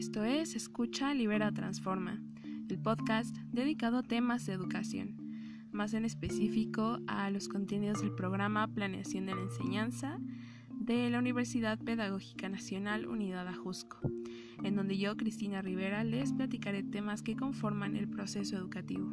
Esto es Escucha, Libera, Transforma, el podcast dedicado a temas de educación, más en específico a los contenidos del programa Planeación de la Enseñanza de la Universidad Pedagógica Nacional Unidad Ajusco, en donde yo, Cristina Rivera, les platicaré temas que conforman el proceso educativo.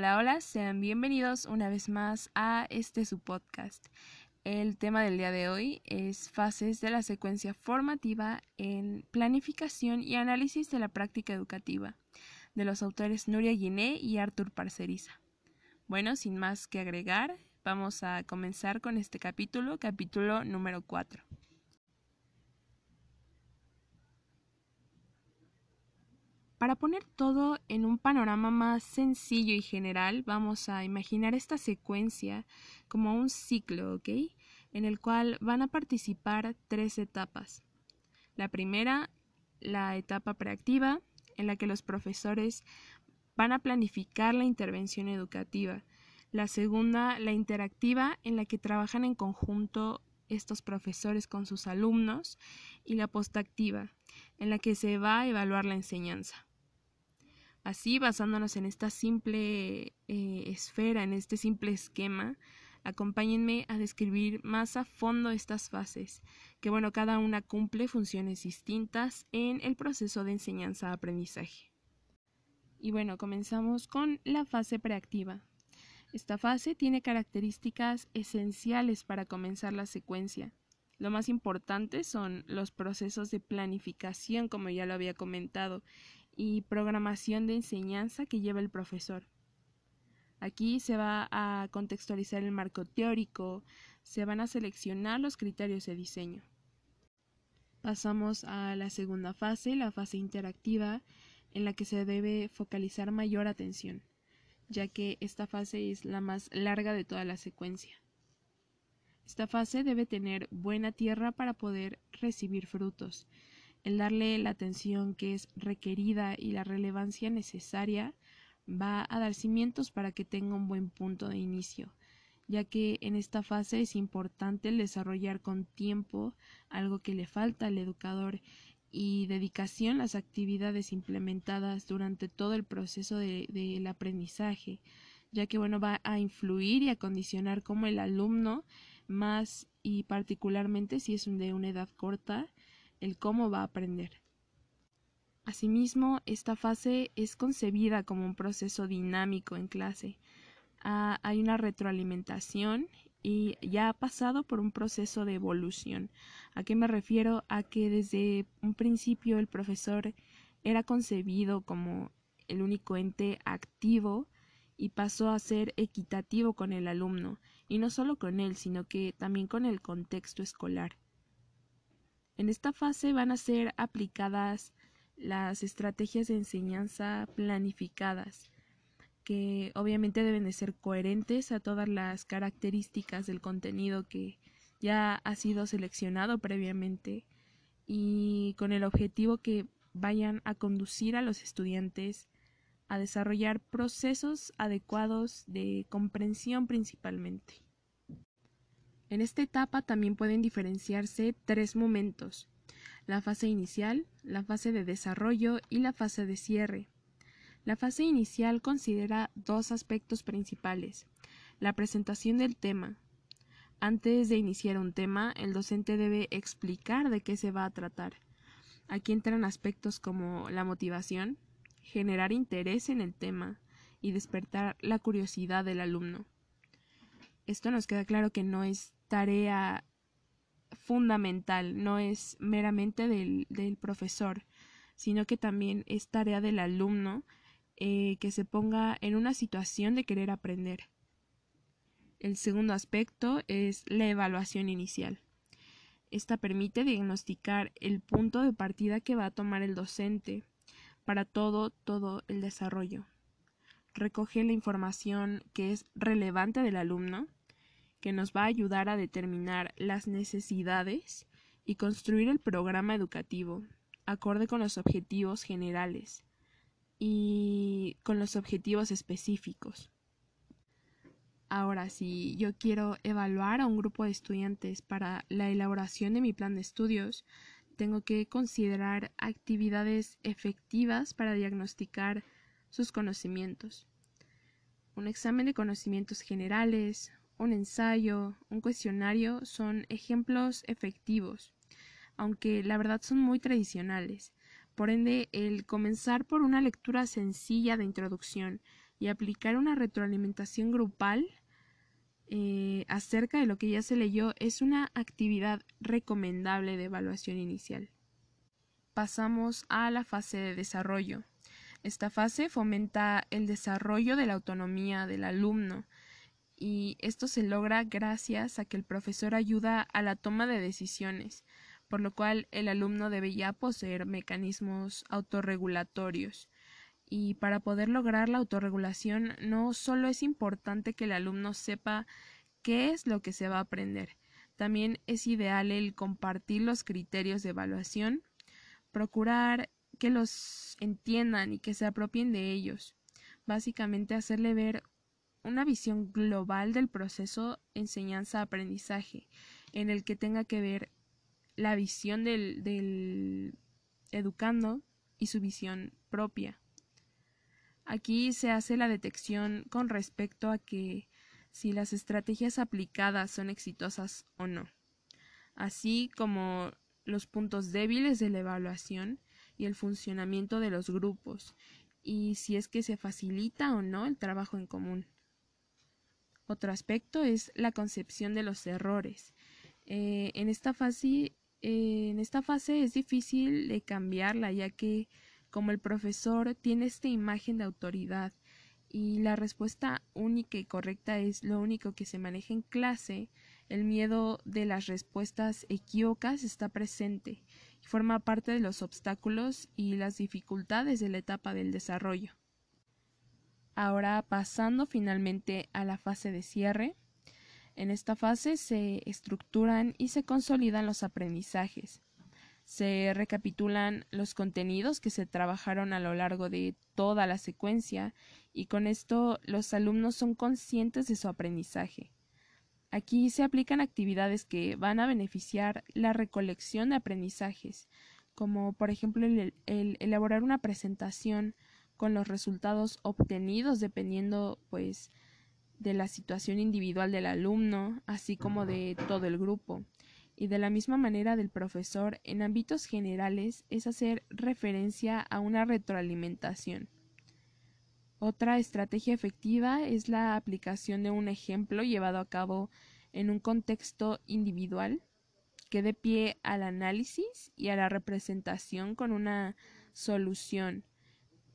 Hola, hola, sean bienvenidos una vez más a este su podcast. El tema del día de hoy es fases de la secuencia formativa en planificación y análisis de la práctica educativa, de los autores Nuria Guiné y Artur Parceriza. Bueno, sin más que agregar, vamos a comenzar con este capítulo, capítulo número 4. Para poner todo en un panorama más sencillo y general, vamos a imaginar esta secuencia como un ciclo, ¿ok? En el cual van a participar tres etapas. La primera, la etapa preactiva, en la que los profesores van a planificar la intervención educativa. La segunda, la interactiva, en la que trabajan en conjunto estos profesores con sus alumnos. Y la postactiva, en la que se va a evaluar la enseñanza. Así, basándonos en esta simple eh, esfera, en este simple esquema, acompáñenme a describir más a fondo estas fases, que bueno, cada una cumple funciones distintas en el proceso de enseñanza-aprendizaje. Y bueno, comenzamos con la fase preactiva. Esta fase tiene características esenciales para comenzar la secuencia. Lo más importante son los procesos de planificación, como ya lo había comentado, y programación de enseñanza que lleva el profesor. Aquí se va a contextualizar el marco teórico, se van a seleccionar los criterios de diseño. Pasamos a la segunda fase, la fase interactiva, en la que se debe focalizar mayor atención, ya que esta fase es la más larga de toda la secuencia. Esta fase debe tener buena tierra para poder recibir frutos, el darle la atención que es requerida y la relevancia necesaria va a dar cimientos para que tenga un buen punto de inicio, ya que en esta fase es importante el desarrollar con tiempo algo que le falta al educador y dedicación las actividades implementadas durante todo el proceso del aprendizaje, ya que bueno va a influir y a condicionar cómo el alumno más y particularmente si es de una edad corta el cómo va a aprender. Asimismo, esta fase es concebida como un proceso dinámico en clase. Ah, hay una retroalimentación y ya ha pasado por un proceso de evolución. ¿A qué me refiero? A que desde un principio el profesor era concebido como el único ente activo y pasó a ser equitativo con el alumno, y no solo con él, sino que también con el contexto escolar. En esta fase van a ser aplicadas las estrategias de enseñanza planificadas, que obviamente deben de ser coherentes a todas las características del contenido que ya ha sido seleccionado previamente y con el objetivo que vayan a conducir a los estudiantes a desarrollar procesos adecuados de comprensión principalmente. En esta etapa también pueden diferenciarse tres momentos, la fase inicial, la fase de desarrollo y la fase de cierre. La fase inicial considera dos aspectos principales. La presentación del tema. Antes de iniciar un tema, el docente debe explicar de qué se va a tratar. Aquí entran aspectos como la motivación, generar interés en el tema y despertar la curiosidad del alumno. Esto nos queda claro que no es tarea fundamental, no es meramente del, profesor, sino que también es tarea del alumno eh, que se ponga en una situación de querer aprender. El segundo aspecto es la evaluación inicial. Esta permite diagnosticar el punto de partida que va a tomar el docente para todo, todo el desarrollo. Recoge la información que es relevante del alumno que nos va a ayudar a determinar las necesidades y construir el programa educativo acorde con los objetivos generales y con los objetivos específicos. Ahora, si yo quiero evaluar a un grupo de estudiantes para la elaboración de mi plan de estudios, tengo que considerar actividades efectivas para diagnosticar sus conocimientos. Un examen de conocimientos generales, un ensayo, un cuestionario son ejemplos efectivos, aunque la verdad son muy tradicionales. Por ende, el comenzar por una lectura sencilla de introducción y aplicar una retroalimentación grupal eh, acerca de lo que ya se leyó es una actividad recomendable de evaluación inicial. Pasamos a la fase de desarrollo. Esta fase fomenta el desarrollo de la autonomía del alumno, y esto se logra gracias a que el profesor ayuda a la toma de decisiones, por lo cual el alumno debe ya poseer mecanismos autorregulatorios. Y para poder lograr la autorregulación no solo es importante que el alumno sepa qué es lo que se va a aprender, también es ideal el compartir los criterios de evaluación, procurar que los entiendan y que se apropien de ellos, básicamente hacerle ver una visión global del proceso enseñanza-aprendizaje, en el que tenga que ver la visión del, del educando y su visión propia. Aquí se hace la detección con respecto a que si las estrategias aplicadas son exitosas o no, así como los puntos débiles de la evaluación y el funcionamiento de los grupos, y si es que se facilita o no el trabajo en común. Otro aspecto es la concepción de los errores. Eh, en, esta fase, eh, en esta fase es difícil de cambiarla, ya que como el profesor tiene esta imagen de autoridad y la respuesta única y correcta es lo único que se maneja en clase, el miedo de las respuestas equívocas está presente y forma parte de los obstáculos y las dificultades de la etapa del desarrollo. Ahora pasando finalmente a la fase de cierre. En esta fase se estructuran y se consolidan los aprendizajes. Se recapitulan los contenidos que se trabajaron a lo largo de toda la secuencia y con esto los alumnos son conscientes de su aprendizaje. Aquí se aplican actividades que van a beneficiar la recolección de aprendizajes, como por ejemplo el, el elaborar una presentación con los resultados obtenidos dependiendo pues de la situación individual del alumno, así como de todo el grupo. Y de la misma manera del profesor, en ámbitos generales, es hacer referencia a una retroalimentación. Otra estrategia efectiva es la aplicación de un ejemplo llevado a cabo en un contexto individual que dé pie al análisis y a la representación con una solución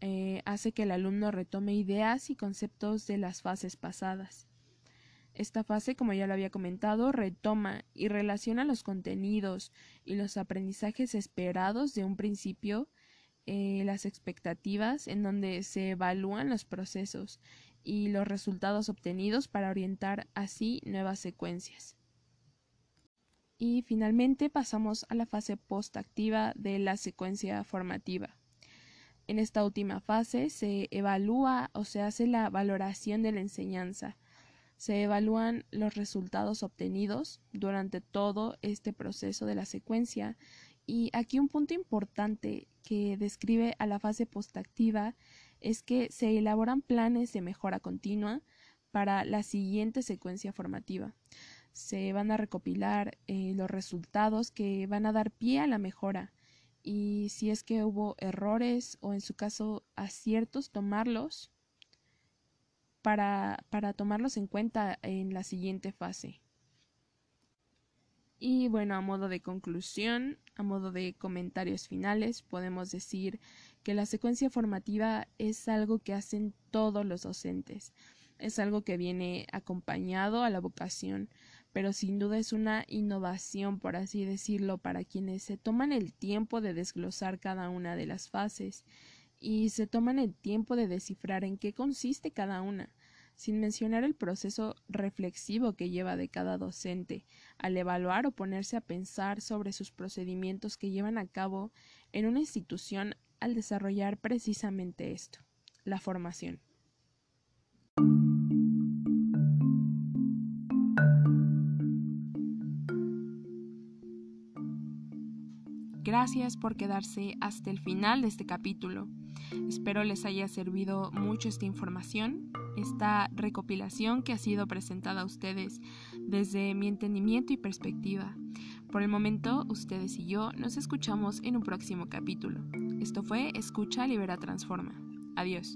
eh, hace que el alumno retome ideas y conceptos de las fases pasadas. Esta fase, como ya lo había comentado, retoma y relaciona los contenidos y los aprendizajes esperados de un principio, eh, las expectativas en donde se evalúan los procesos y los resultados obtenidos para orientar así nuevas secuencias. Y finalmente pasamos a la fase postactiva de la secuencia formativa. En esta última fase se evalúa o se hace la valoración de la enseñanza. Se evalúan los resultados obtenidos durante todo este proceso de la secuencia y aquí un punto importante que describe a la fase postactiva es que se elaboran planes de mejora continua para la siguiente secuencia formativa. Se van a recopilar eh, los resultados que van a dar pie a la mejora y si es que hubo errores o en su caso aciertos, tomarlos para, para tomarlos en cuenta en la siguiente fase. Y bueno, a modo de conclusión, a modo de comentarios finales, podemos decir que la secuencia formativa es algo que hacen todos los docentes, es algo que viene acompañado a la vocación, pero sin duda es una innovación, por así decirlo, para quienes se toman el tiempo de desglosar cada una de las fases y se toman el tiempo de descifrar en qué consiste cada una, sin mencionar el proceso reflexivo que lleva de cada docente al evaluar o ponerse a pensar sobre sus procedimientos que llevan a cabo en una institución al desarrollar precisamente esto, la formación. Gracias por quedarse hasta el final de este capítulo. Espero les haya servido mucho esta información, esta recopilación que ha sido presentada a ustedes desde mi entendimiento y perspectiva. Por el momento, ustedes y yo nos escuchamos en un próximo capítulo. Esto fue Escucha, Libera, Transforma. Adiós.